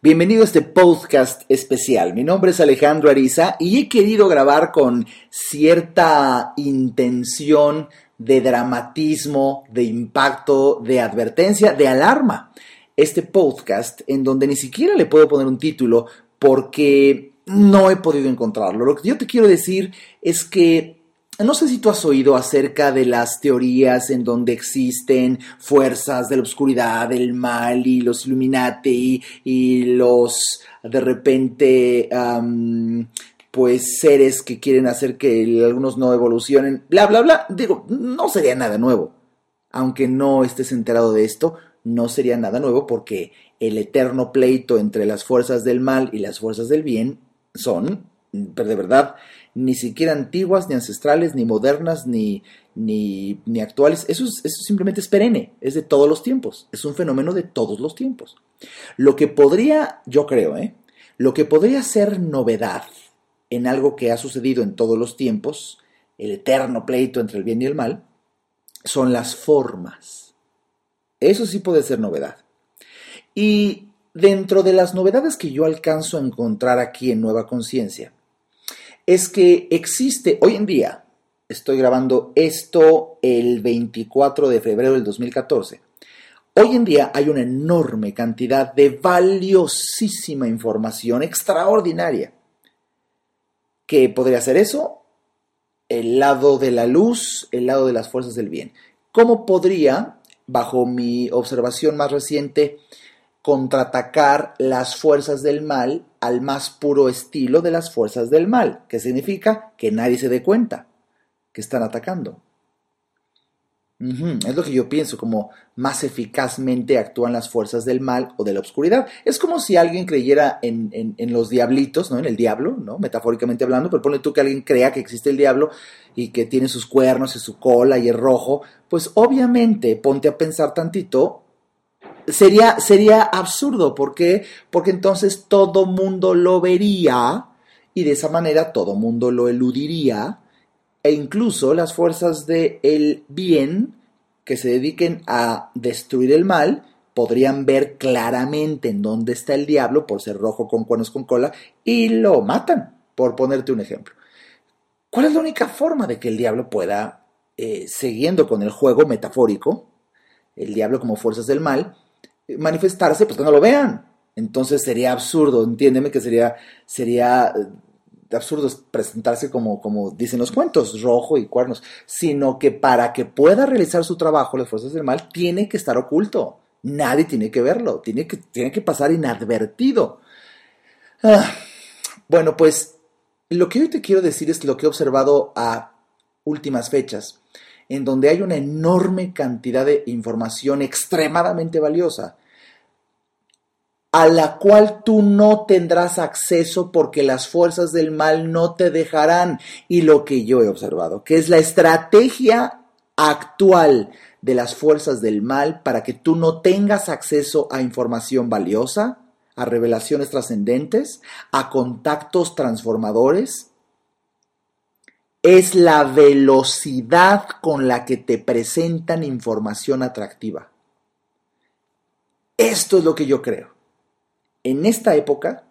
Bienvenido a este podcast especial. Mi nombre es Alejandro Ariza y he querido grabar con cierta intención de dramatismo, de impacto, de advertencia, de alarma. Este podcast en donde ni siquiera le puedo poner un título porque no he podido encontrarlo. Lo que yo te quiero decir es que no sé si tú has oído acerca de las teorías en donde existen fuerzas de la oscuridad, del mal y los Illuminati y, los de repente pues seres que quieren hacer que algunos no evolucionen, bla, bla, bla. Digo, no sería nada nuevo. Aunque no estés enterado de esto, no sería nada nuevo porque el eterno pleito entre las fuerzas del mal y las fuerzas del bien son, pero de verdad, ni siquiera antiguas, ni ancestrales, ni modernas, ni, ni, ni actuales. Eso, eso simplemente es perenne, es de todos los tiempos, es un fenómeno de todos los tiempos. Lo que podría, yo creo, ¿eh? lo que podría ser novedad en algo que ha sucedido en todos los tiempos, el eterno pleito entre el bien y el mal, son las formas. Eso sí puede ser novedad. Y dentro de las novedades que yo alcanzo a encontrar aquí en Nueva Conciencia, es que existe hoy en día, estoy grabando esto el 24 de febrero del 2014, hoy en día hay una enorme cantidad de valiosísima información extraordinaria. ¿Qué podría ser eso? El lado de la luz, el lado de las fuerzas del bien. ¿Cómo podría, bajo mi observación más reciente, contraatacar las fuerzas del mal al más puro estilo de las fuerzas del mal, que significa que nadie se dé cuenta que están atacando. Es lo que yo pienso, como más eficazmente actúan las fuerzas del mal o de la oscuridad. Es como si alguien creyera en, los diablitos, ¿no? En el diablo, ¿no? Metafóricamente hablando, pero pone tú que alguien crea que existe el diablo y que tiene sus cuernos y su cola y es rojo, pues obviamente ponte a pensar tantito sería, sería absurdo. ¿Por qué? Porque entonces todo mundo lo vería y de esa manera todo mundo lo eludiría e incluso las fuerzas del bien que se dediquen a destruir el mal podrían ver claramente en dónde está el diablo por ser rojo con cuernos con cola y lo matan, por ponerte un ejemplo. ¿Cuál es la única forma de que el diablo pueda, eh, siguiendo con el juego metafórico, el diablo como fuerzas del mal, manifestarse, pues que no lo vean. Entonces sería absurdo, entiéndeme que sería, sería eh, absurdo presentarse como, como dicen los cuentos, rojo y cuernos, sino que para que pueda realizar su trabajo las fuerzas del mal, tiene que estar oculto. Nadie tiene que verlo, tiene que, tiene que pasar inadvertido. Ah, bueno, pues lo que hoy te quiero decir es lo que he observado a últimas fechas en donde hay una enorme cantidad de información extremadamente valiosa, a la cual tú no tendrás acceso porque las fuerzas del mal no te dejarán. Y lo que yo he observado, que es la estrategia actual de las fuerzas del mal para que tú no tengas acceso a información valiosa, a revelaciones trascendentes, a contactos transformadores, es la velocidad con la que te presentan información atractiva. Esto es lo que yo creo. En esta época,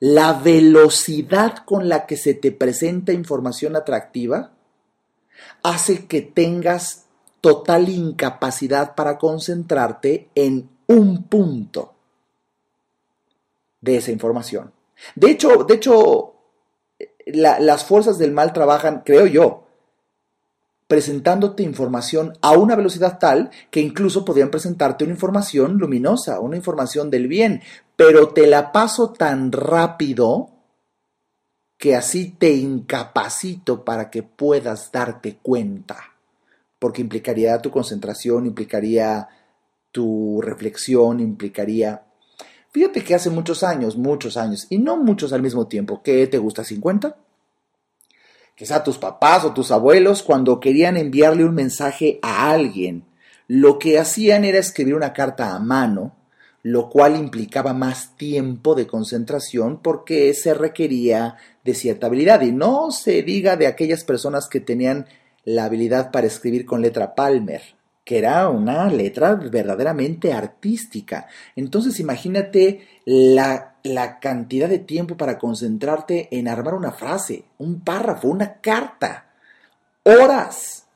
la velocidad con la que se te presenta información atractiva hace que tengas total incapacidad para concentrarte en un punto de esa información. De hecho, de hecho, las fuerzas del mal trabajan, creo yo, presentándote información a una velocidad tal que incluso podrían presentarte una información luminosa, una información del bien, pero te la paso tan rápido que así te incapacito para que puedas darte cuenta, porque implicaría tu concentración, implicaría tu reflexión, implicaría Fíjate que hace muchos años, muchos años, y no muchos al mismo tiempo, ¿qué te gusta? ¿50? Quizá tus papás o tus abuelos, cuando querían enviarle un mensaje a alguien, lo que hacían era escribir una carta a mano, lo cual implicaba más tiempo de concentración porque se requería de cierta habilidad. Y no se diga de aquellas personas que tenían la habilidad para escribir con letra Palmer, que era una letra verdaderamente artística. Entonces imagínate la, la, cantidad de tiempo para concentrarte en armar una frase, un párrafo, una carta. Horas.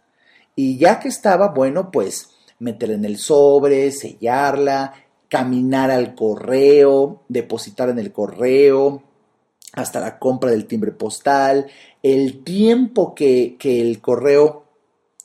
Y ya que estaba, bueno, pues meterla en el sobre, sellarla, caminar al correo, depositar en el correo, hasta la compra del timbre postal, el tiempo que, que el correo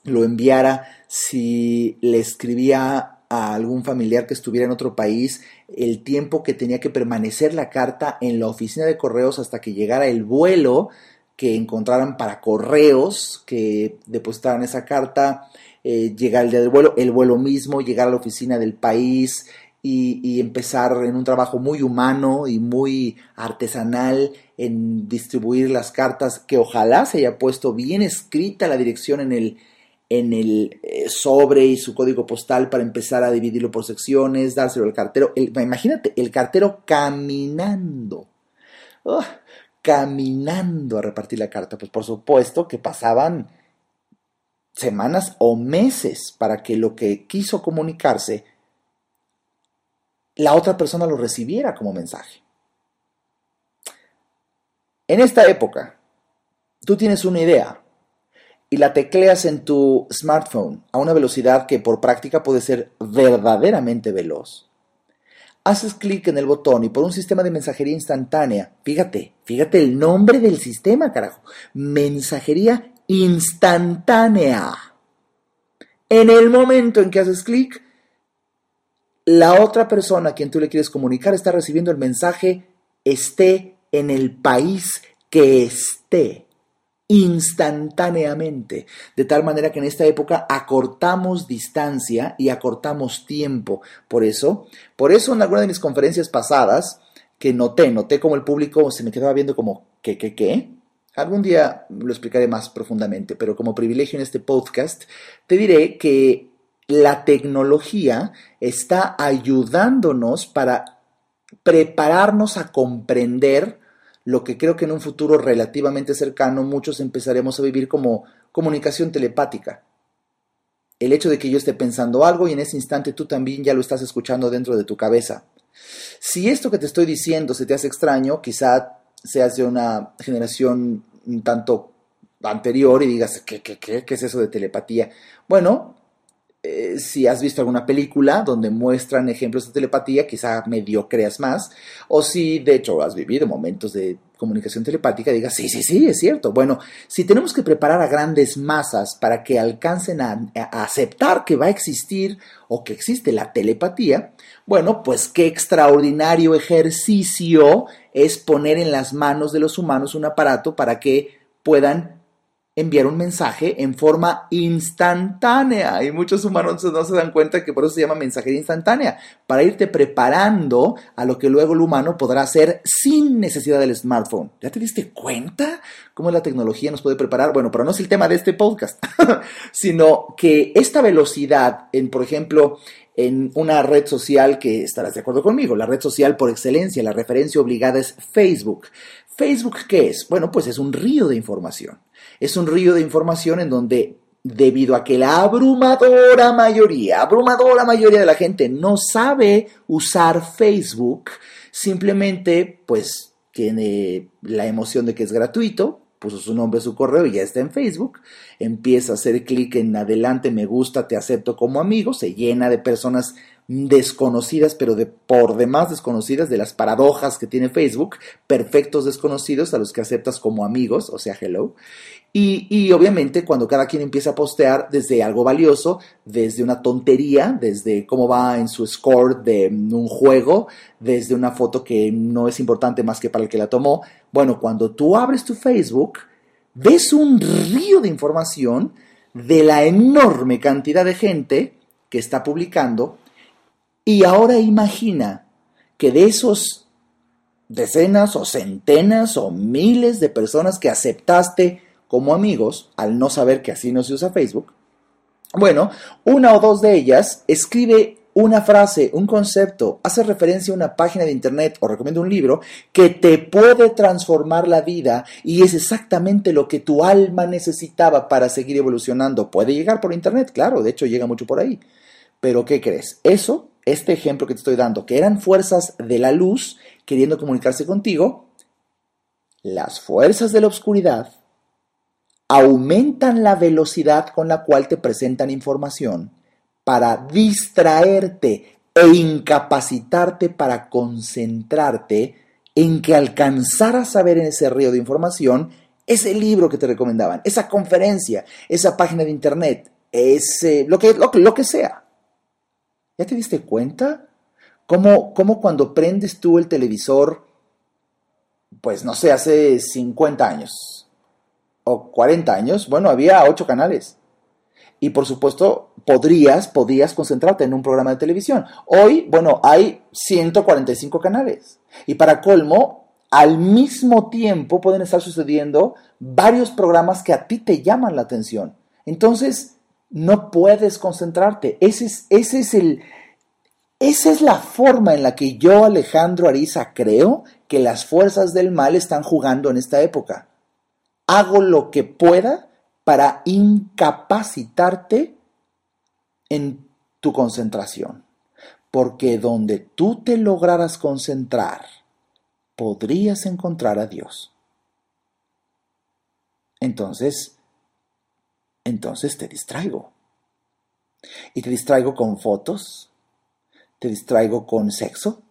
lo enviara, si le escribía a algún familiar que estuviera en otro país, el tiempo que tenía que permanecer la carta en la oficina de correos hasta que llegara el vuelo que encontraran para correos que depositaran esa carta, eh, llegar el día del vuelo, el vuelo mismo, llegar a la oficina del país, y, empezar en un trabajo muy humano y muy artesanal en distribuir las cartas, que ojalá se haya puesto bien escrita la dirección en el, en el eh, sobre y su código postal para empezar a dividirlo por secciones, dárselo al cartero. imagínate, el cartero caminando. caminando a repartir la carta. Pues por supuesto que pasaban semanas o meses para que lo que quiso comunicarse la otra persona lo recibiera como mensaje. En esta época, tú tienes una idea y la tecleas en tu smartphone a una velocidad que por práctica puede ser verdaderamente veloz. Haces clic en el botón y por un sistema de mensajería instantánea, fíjate, fíjate el nombre del sistema, carajo, mensajería instantánea. En el momento en que haces clic, la otra persona a quien tú le quieres comunicar está recibiendo el mensaje esté en el país que esté instantáneamente, de tal manera que en esta época acortamos distancia y acortamos tiempo. Por eso, por eso en alguna de mis conferencias pasadas, que noté, noté como el público se me quedaba viendo como, ¿qué, qué, qué? Algún día lo explicaré más profundamente, pero como privilegio en este podcast, te diré que la tecnología está ayudándonos para prepararnos a comprender lo que creo que en un futuro relativamente cercano muchos empezaremos a vivir como comunicación telepática. El hecho de que yo esté pensando algo y en ese instante tú también ya lo estás escuchando dentro de tu cabeza. Si esto que te estoy diciendo se te hace extraño, quizá seas de una generación un tanto anterior y digas, ¿qué, qué, qué, qué es eso de telepatía? Bueno, eh, si has visto alguna película donde muestran ejemplos de telepatía, quizá medio creas más, o si de hecho has vivido momentos de comunicación telepática, digas, sí, sí, sí, es cierto. Bueno, si tenemos que preparar a grandes masas para que alcancen a, a aceptar que va a existir o que existe la telepatía, bueno, pues qué extraordinario ejercicio es poner en las manos de los humanos un aparato para que puedan enviar un mensaje en forma instantánea. Y muchos humanos no se dan cuenta que por eso se llama mensajería instantánea, para irte preparando a lo que luego el humano podrá hacer sin necesidad del smartphone. ¿Ya te diste cuenta cómo la tecnología nos puede preparar? Bueno, pero no es el tema de este podcast, sino que esta velocidad en, por ejemplo, en una red social que estarás de acuerdo conmigo, la red social por excelencia, la referencia obligada es Facebook. Facebook, ¿qué es? Bueno, pues es un río de información. Es un río de información en donde debido a que la abrumadora mayoría, abrumadora mayoría de la gente no sabe usar Facebook, simplemente pues tiene la emoción de que es gratuito, puso su nombre, su correo y ya está en Facebook, empieza a hacer clic en adelante, me gusta, te acepto como amigo, se llena de personas desconocidas, pero de por demás desconocidas, de las paradojas que tiene Facebook, perfectos desconocidos a los que aceptas como amigos, o sea, hello. Y, y, obviamente cuando cada quien empieza a postear desde algo valioso, desde una tontería, desde cómo va en su score de un juego, desde una foto que no es importante más que para el que la tomó, bueno, cuando tú abres tu Facebook, ves un río de información de la enorme cantidad de gente que está publicando y ahora imagina que de esos decenas o centenas o miles de personas que aceptaste como amigos, al no saber que así no se usa Facebook, bueno, una o dos de ellas escribe una frase, un concepto, hace referencia a una página de internet o recomienda un libro que te puede transformar la vida y es exactamente lo que tu alma necesitaba para seguir evolucionando. Puede llegar por internet, claro, de hecho llega mucho por ahí. Pero ¿qué crees? Eso, este ejemplo que te estoy dando, que eran fuerzas de la luz queriendo comunicarse contigo, las fuerzas de la oscuridad aumentan la velocidad con la cual te presentan información para distraerte e incapacitarte para concentrarte en que alcanzaras a ver en ese río de información ese libro que te recomendaban, esa conferencia, esa página de internet, ese, lo, que, lo, que sea. ¿Ya te diste cuenta? ¿Cómo, ¿Cómo cuando prendes tú el televisor, pues no sé, hace 50 años o 40 años, bueno, había 8 canales. Y por supuesto, podrías, podías concentrarte en un programa de televisión. Hoy, bueno, hay 145 canales. Y para colmo, al mismo tiempo pueden estar sucediendo varios programas que a ti te llaman la atención. Entonces, no puedes concentrarte. Ese es, ese es el, esa es la forma en la que yo, Alejandro Ariza, creo que las fuerzas del mal están jugando en esta época. Hago lo que pueda para incapacitarte en tu concentración. Porque donde tú te lograras concentrar, podrías encontrar a Dios. Entonces, entonces te distraigo. Y te distraigo con fotos, te distraigo con sexo,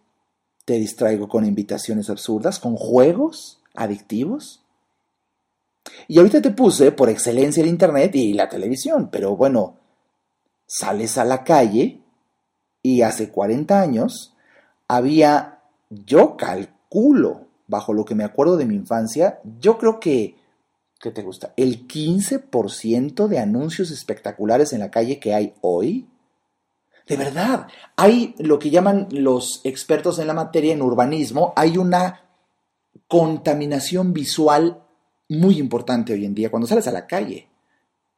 te distraigo con invitaciones absurdas, con juegos adictivos. Y ahorita te puse por excelencia el Internet y la televisión, pero bueno, sales a la calle y hace 40 años había, yo calculo, bajo lo que me acuerdo de mi infancia, yo creo que, ¿qué te gusta? El 15% de anuncios espectaculares en la calle que hay hoy. De verdad, hay lo que llaman los expertos en la materia en urbanismo, hay una contaminación visual muy importante hoy en día cuando sales a la calle.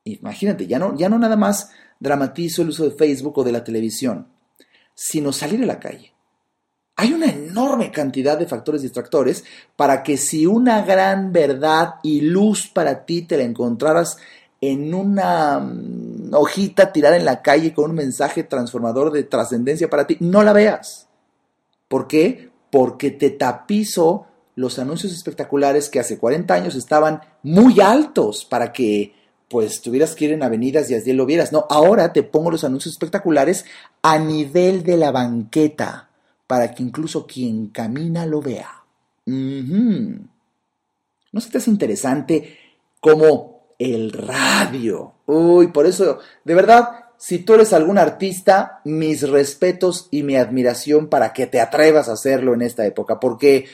Imagínate, ya no, ya no nada más dramatizo el uso de Facebook o de la televisión, sino salir a la calle. Hay una enorme cantidad de factores distractores para que si una gran verdad y luz para ti te la encontraras en una mm, hojita tirada en la calle con un mensaje transformador de trascendencia para ti, no la veas. ¿Por qué? Porque te tapizo los anuncios espectaculares que hace 40 años estaban muy altos para que pues tuvieras que ir en avenidas y así lo vieras. No, ahora te pongo los anuncios espectaculares a nivel de la banqueta para que incluso quien camina lo vea. ¿No se te hace interesante como el radio? Uy, por eso, de verdad, si tú eres algún artista, mis respetos y mi admiración para que te atrevas a hacerlo en esta época, porque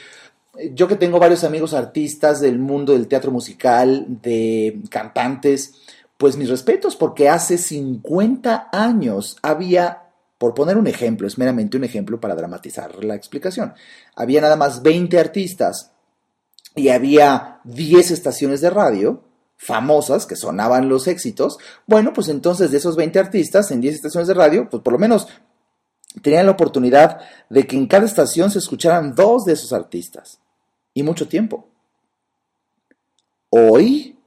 yo que tengo varios amigos artistas del mundo del teatro musical, de cantantes, pues mis respetos, porque hace 50 años había, por poner un ejemplo, es meramente un ejemplo para dramatizar la explicación, había nada más 20 artistas y había 10 estaciones de radio famosas que sonaban los éxitos, bueno, pues entonces de esos 20 artistas en 10 estaciones de radio, pues por lo menos tenían la oportunidad de que en cada estación se escucharan dos de esos artistas. Y mucho tiempo. Hoy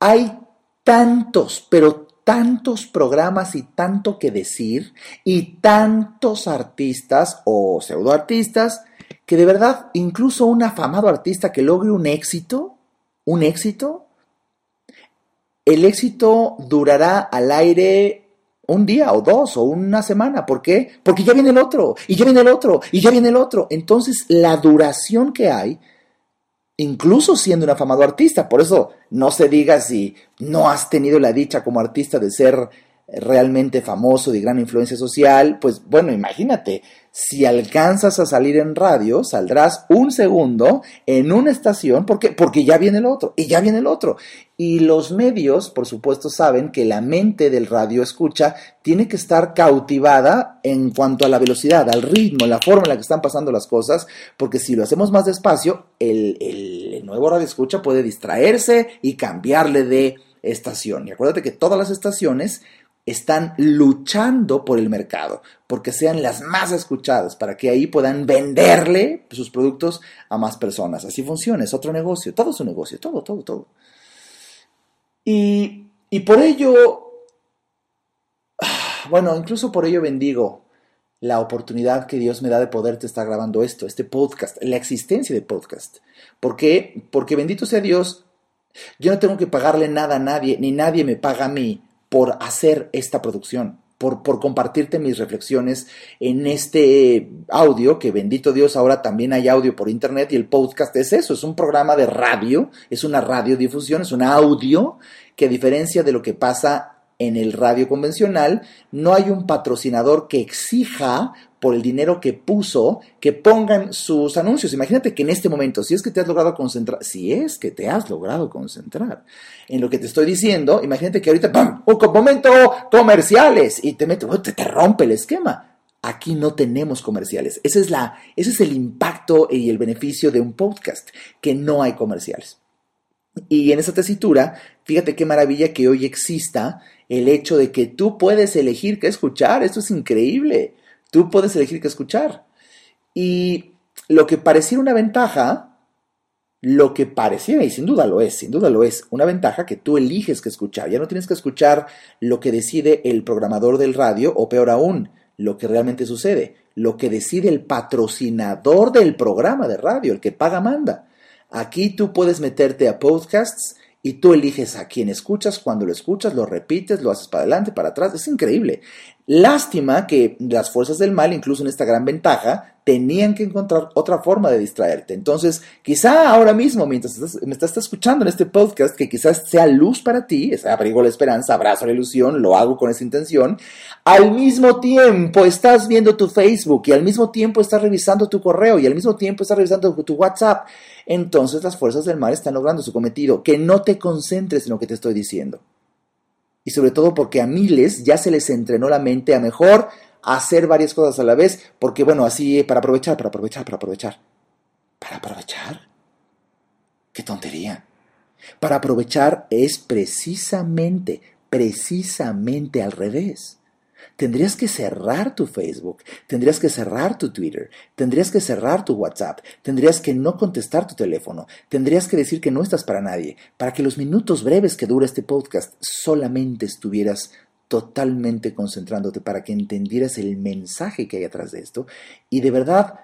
hay tantos, pero tantos programas y tanto que decir y tantos artistas o pseudoartistas que de verdad incluso un afamado artista que logre un éxito, un éxito, el éxito durará al aire un día o dos o una semana. ¿Por qué? Porque ya viene el otro, y ya viene el otro, y ya viene el otro. Entonces, la duración que hay, incluso siendo un afamado artista, por eso no se diga si no has tenido la dicha como artista de ser realmente famoso, de gran influencia social, pues bueno, imagínate, si alcanzas a salir en radio, saldrás un segundo en una estación, ¿por Porque ya viene el otro, y ya viene el otro. Y los medios, por supuesto, saben que la mente del radio escucha tiene que estar cautivada en cuanto a la velocidad, al ritmo, la forma en la que están pasando las cosas, porque si lo hacemos más despacio, el, el nuevo radio escucha puede distraerse y cambiarle de estación. Y acuérdate que todas las estaciones están luchando por el mercado, porque sean las más escuchadas, para que ahí puedan venderle sus productos a más personas. Así funciona, es otro negocio, todo es un negocio, todo, todo, todo. Y, y por ello, bueno, incluso por ello bendigo la oportunidad que Dios me da de poderte estar grabando esto, este podcast, la existencia de podcast. ¿Por qué? Porque bendito sea Dios, yo no tengo que pagarle nada a nadie, ni nadie me paga a mí por hacer esta producción, por, por, compartirte mis reflexiones en este audio, que bendito Dios, ahora también hay audio por internet y el podcast es eso, es un programa de radio, es una radiodifusión, es un audio que a diferencia de lo que pasa en el radio convencional, no hay un patrocinador que exija por el dinero que puso que pongan sus anuncios. Imagínate que en este momento, si es que te has logrado concentrar, si es que te has logrado concentrar en lo que te estoy diciendo, imagínate que ahorita, ¡pam! Un momento, comerciales, y te mete, te, te rompe el esquema. Aquí no tenemos comerciales. Ese es, la, ese es el impacto y el beneficio de un podcast, que no hay comerciales. Y en esa tesitura, fíjate qué maravilla que hoy exista el hecho de que tú puedes elegir qué escuchar. Esto es increíble. Tú puedes elegir qué escuchar. Y lo que pareciera una ventaja, lo que pareciera, y sin duda lo es, sin duda lo es, una ventaja que tú eliges qué escuchar. Ya no tienes que escuchar lo que decide el programador del radio, o peor aún, lo que realmente sucede, lo que decide el patrocinador del programa de radio, el que paga manda. Aquí tú puedes meterte a podcasts y tú eliges a quién escuchas, cuando lo escuchas, lo repites, lo haces para adelante, para atrás. Es increíble. Lástima que las fuerzas del mal, incluso en esta gran ventaja, tenían que encontrar otra forma de distraerte. Entonces, quizá ahora mismo, mientras me estás escuchando en este podcast, que quizás sea luz para ti, es abrigo la esperanza, abrazo la ilusión, lo hago con esa intención, al mismo tiempo estás viendo tu Facebook y al mismo tiempo estás revisando tu correo y al mismo tiempo estás revisando tu WhatsApp entonces las fuerzas del mal están logrando su cometido, que no te concentres en lo que te estoy diciendo. Y sobre todo porque a miles ya se les entrenó la mente a mejor hacer varias cosas a la vez, porque bueno, así para aprovechar, para aprovechar, para aprovechar. ¿Para aprovechar? ¡Qué tontería! Para aprovechar es precisamente, precisamente al revés. Tendrías que cerrar tu Facebook, tendrías que cerrar tu Twitter, tendrías que cerrar tu WhatsApp, tendrías que no contestar tu teléfono, tendrías que decir que no estás para nadie, para que los minutos breves que dura este podcast solamente estuvieras totalmente concentrándote para que entendieras el mensaje que hay atrás de esto. Y de verdad,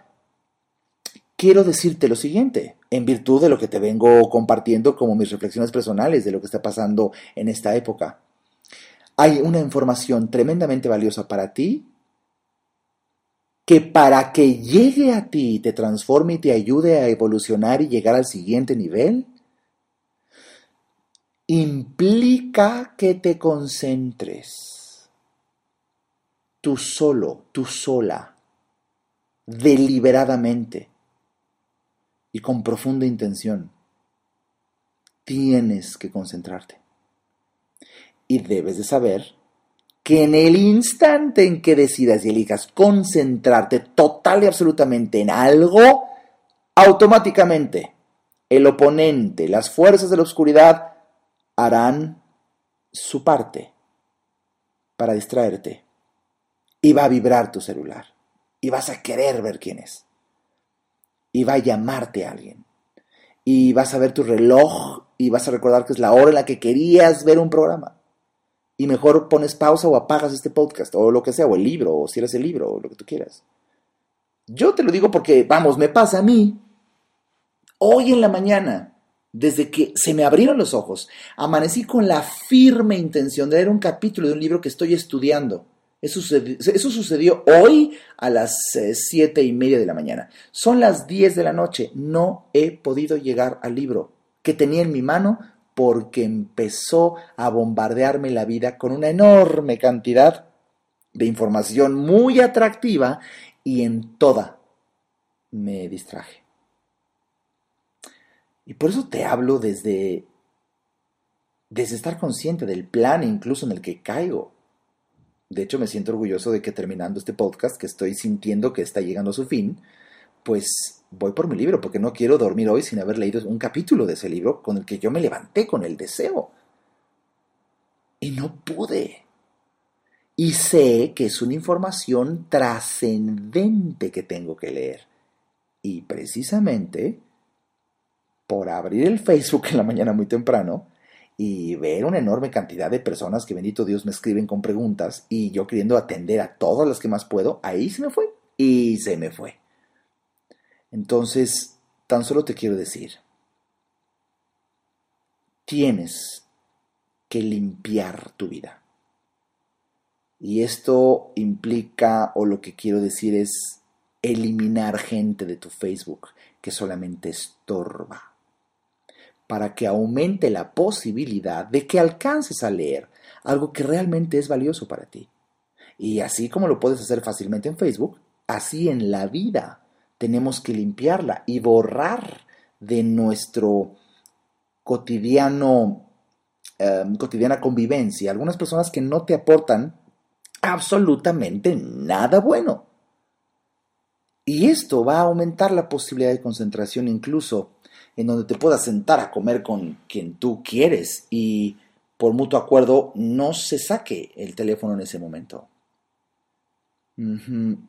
quiero decirte lo siguiente, en virtud de lo que te vengo compartiendo como mis reflexiones personales de lo que está pasando en esta época hay una información tremendamente valiosa para ti que para que llegue a ti, te transforme y te ayude a evolucionar y llegar al siguiente nivel, implica que te concentres tú solo, tú sola, deliberadamente y con profunda intención. Tienes que concentrarte. Y debes de saber que en el instante en que decidas y elijas concentrarte total y absolutamente en algo, automáticamente el oponente, las fuerzas de la oscuridad, harán su parte para distraerte. Y va a vibrar tu celular. Y vas a querer ver quién es. Y va a llamarte a alguien. Y vas a ver tu reloj y vas a recordar que es la hora en la que querías ver un programa y mejor pones pausa o apagas este podcast o lo que sea, o el libro, o cierras el libro, o lo que tú quieras. Yo te lo digo porque, vamos, me pasa a mí. Hoy en la mañana, desde que se me abrieron los ojos, amanecí con la firme intención de leer un capítulo de un libro que estoy estudiando. Eso sucedió, hoy a las eh, siete y media de la mañana. Son las 10 de la noche. No he podido llegar al libro que tenía en mi mano porque empezó a bombardearme la vida con una enorme cantidad de información muy atractiva y en toda me distraje. Y por eso te hablo desde, desde estar consciente del plan incluso en el que caigo. De hecho, me siento orgulloso de que terminando este podcast, que estoy sintiendo que está llegando a su fin, pues voy por mi libro, porque no quiero dormir hoy sin haber leído un capítulo de ese libro con el que yo me levanté con el deseo. Y no pude. y sé que es una información trascendente que tengo que leer. Y precisamente por abrir el Facebook en la mañana muy temprano y ver una enorme cantidad de personas que bendito Dios me escriben con preguntas y yo queriendo atender a todas las que más puedo, ahí se me fue y se me fue. Entonces, tan solo te quiero decir, tienes que limpiar tu vida. Y esto implica, o lo que quiero decir es, eliminar gente de tu Facebook que solamente estorba, para que aumente la posibilidad de que alcances a leer algo que realmente es valioso para ti. Y así como lo puedes hacer fácilmente en Facebook, así en la vida tenemos que limpiarla y borrar de nuestro cotidiano, em, cotidiana convivencia algunas personas que no te aportan absolutamente nada bueno. Y esto va a aumentar la posibilidad de concentración incluso en donde te puedas sentar a comer con quien tú quieres y por mutuo acuerdo no se saque el teléfono en ese momento.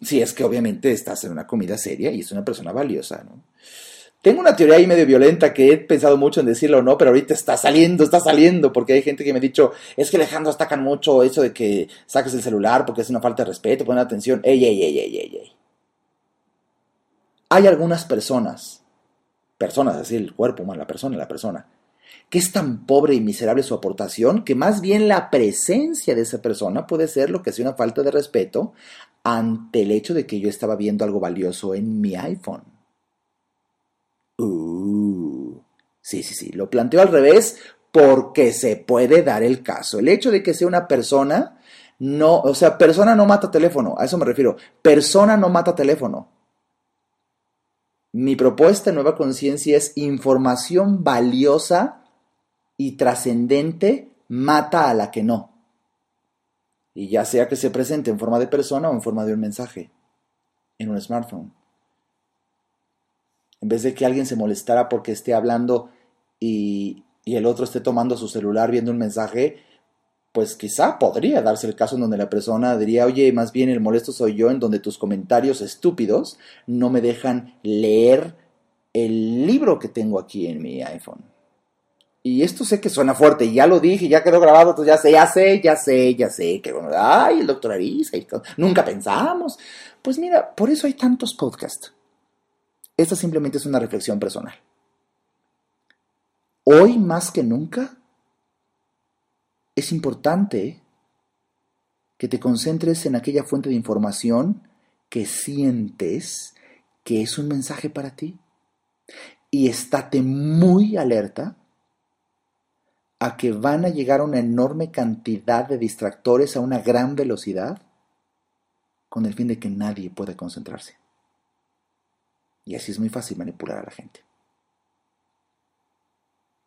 Sí, es que obviamente estás en una comida seria y es una persona valiosa, ¿no? Tengo una teoría ahí medio violenta que he pensado mucho en decirlo o no, pero ahorita está saliendo, está saliendo, porque hay gente que me ha dicho, es que Alejandro atacan mucho eso de que saques el celular porque es una falta de respeto, poner atención. Ey, ey, ey, ey, ey, ey. Hay algunas personas, personas, es decir, el cuerpo humano, la persona, la persona, que es tan pobre y miserable su aportación que más bien la presencia de esa persona puede ser lo que sea una falta de respeto ante el hecho de que yo estaba viendo algo valioso en mi iPhone. Uh, sí, sí, sí, lo planteo al revés porque se puede dar el caso. El hecho de que sea una persona, no, o sea, persona no mata teléfono, a eso me refiero. Persona no mata teléfono. Mi propuesta en Nueva Conciencia es información valiosa y trascendente mata a la que no. Y ya sea que se presente en forma de persona o en forma de un mensaje en un smartphone. En vez de que alguien se molestara porque esté hablando y, el otro esté tomando su celular viendo un mensaje, pues quizá podría darse el caso en donde la persona diría, oye, más bien el molesto soy yo, en donde tus comentarios estúpidos no me dejan leer el libro que tengo aquí en mi iPhone. Y esto sé que suena fuerte, ya lo dije, ya quedó grabado, entonces ya sé, ya sé, ya sé, ya sé, que bueno, ay, el doctor Arisa, nunca pensamos. Pues mira, por eso hay tantos podcasts. Esta simplemente es una reflexión personal. Hoy más que nunca es importante que te concentres en aquella fuente de información que sientes que es un mensaje para ti. Y estate muy alerta a que van a llegar una enorme cantidad de distractores a una gran velocidad con el fin de que nadie pueda concentrarse. Y así es muy fácil manipular a la gente.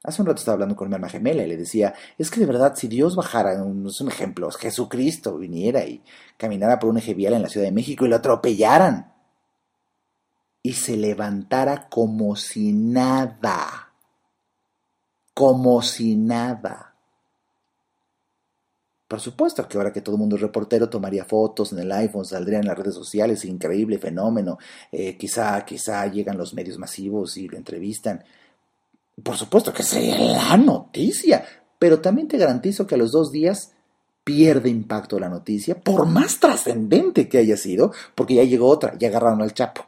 Hace un rato estaba hablando con mi hermana gemela y le decía, es que de verdad si Dios bajara, es un ejemplo, Jesucristo viniera y caminara por un eje vial en la Ciudad de México y lo atropellaran y se levantara como si nada, como si nada por supuesto que ahora que todo el mundo es reportero tomaría fotos en el iPhone, saldría en las redes sociales, increíble fenómeno. Eh, quizá, quizá llegan los medios masivos y lo entrevistan. Por supuesto que sería la noticia, pero también te garantizo que a los dos días pierde impacto la noticia, por más trascendente que haya sido, porque ya llegó otra, ya agarraron al Chapo.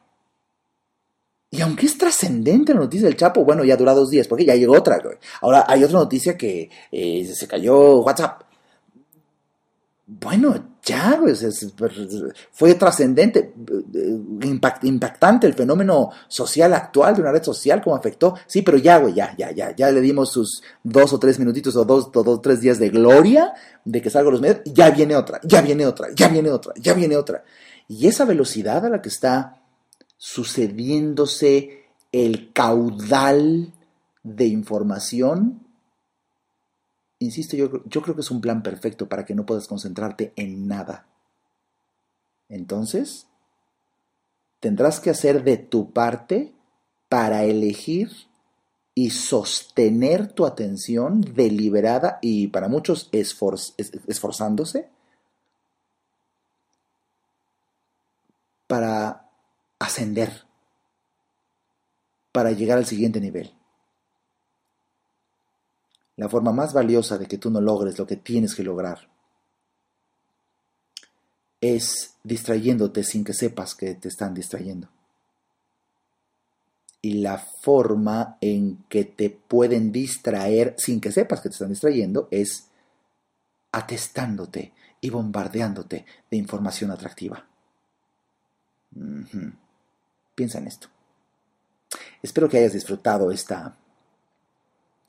Y aunque es trascendente la noticia del Chapo, bueno, ya dura dos días, porque ya llegó otra. Ahora hay otra noticia que eh, se cayó WhatsApp bueno, ya, pues, fue trascendente, impactante el fenómeno social actual de una red social, cómo afectó. Sí, pero ya, güey, ya, ya, ya, ya le dimos sus dos o tres minutitos o dos o tres días de gloria de que salgan los medios, ya viene otra, ya viene otra, ya viene otra, ya viene otra. Y esa velocidad a la que está sucediéndose el caudal de información insisto, yo, yo creo que es un plan perfecto para que no puedas concentrarte en nada. Entonces, tendrás que hacer de tu parte para elegir y sostener tu atención deliberada y para muchos esforzándose para ascender, para llegar al siguiente nivel. La forma más valiosa de que tú no logres lo que tienes que lograr es distrayéndote sin que sepas que te están distrayendo. Y la forma en que te pueden distraer sin que sepas que te están distrayendo es atestándote y bombardeándote de información atractiva. Piensa en esto. Espero que hayas disfrutado esta,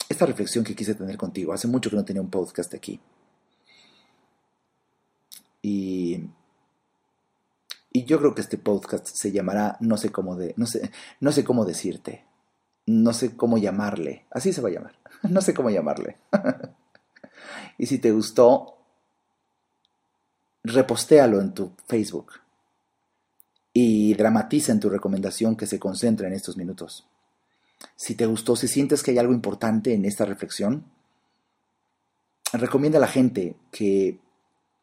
esta reflexión que quise tener contigo. Hace mucho que no tenía un podcast aquí. Y, y yo creo que este podcast se llamará no sé cómo de, no sé, no sé cómo decirte. No sé cómo llamarle. Así se va a llamar. No sé cómo llamarle. y si te gustó, repostéalo en tu Facebook y dramatiza en tu recomendación que se concentre en estos minutos. Si te gustó, si sientes que hay algo importante en esta reflexión, recomienda a la gente que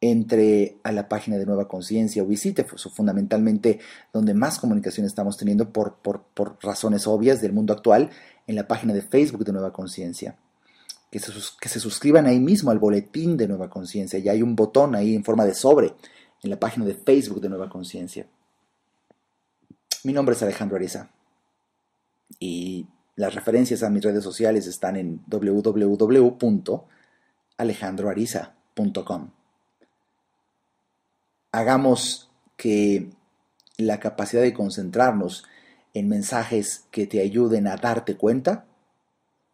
entre a la página de Nueva Conciencia o visite fundamentalmente donde más comunicación estamos teniendo por, razones obvias del mundo actual, en la página de Facebook de Nueva Conciencia. Que se, que se suscriban ahí mismo al boletín de Nueva Conciencia. Ya hay un botón ahí en forma de sobre en la página de Facebook de Nueva Conciencia. Mi nombre es Alejandro Ariza y las referencias a mis redes sociales están en www.alejandroariza.com. Hagamos que la capacidad de concentrarnos en mensajes que te ayuden a darte cuenta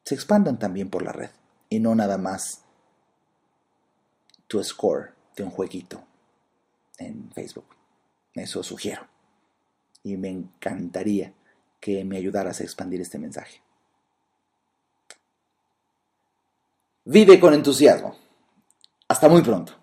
se expandan también por la red y no nada más tu score de un jueguito en Facebook. Eso sugiero y me encantaría que me ayudaras a expandir este mensaje. Vive con entusiasmo. Hasta muy pronto.